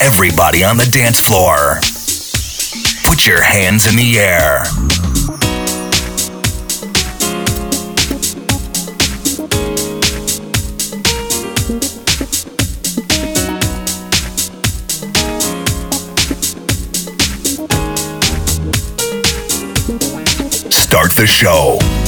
Everybody on the dance floor. Your hands in the air. Start the show.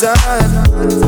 time.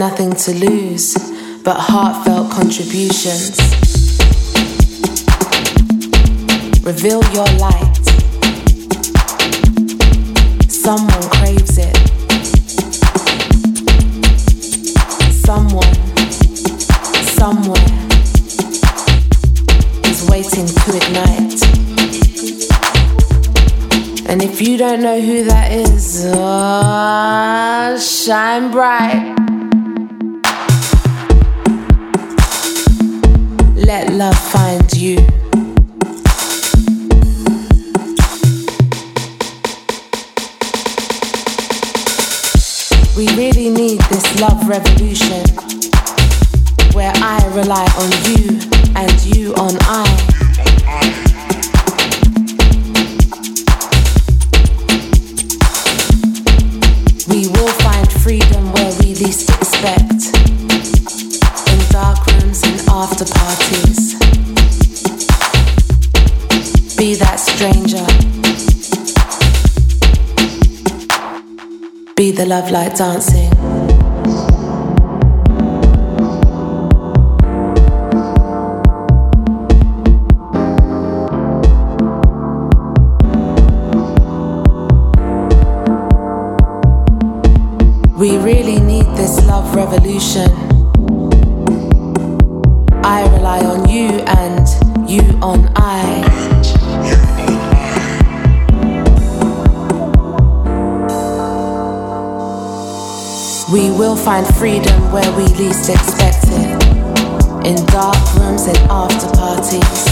Nothing to lose but heartfelt contributions. Love find you. We really need this love revolution where I rely on you light dancing. We really need this love revolution. I rely on you and you on find freedom where we least expect it. In dark rooms and after parties.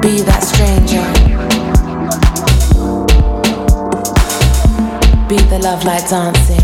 Be that stranger. be the love light dancing.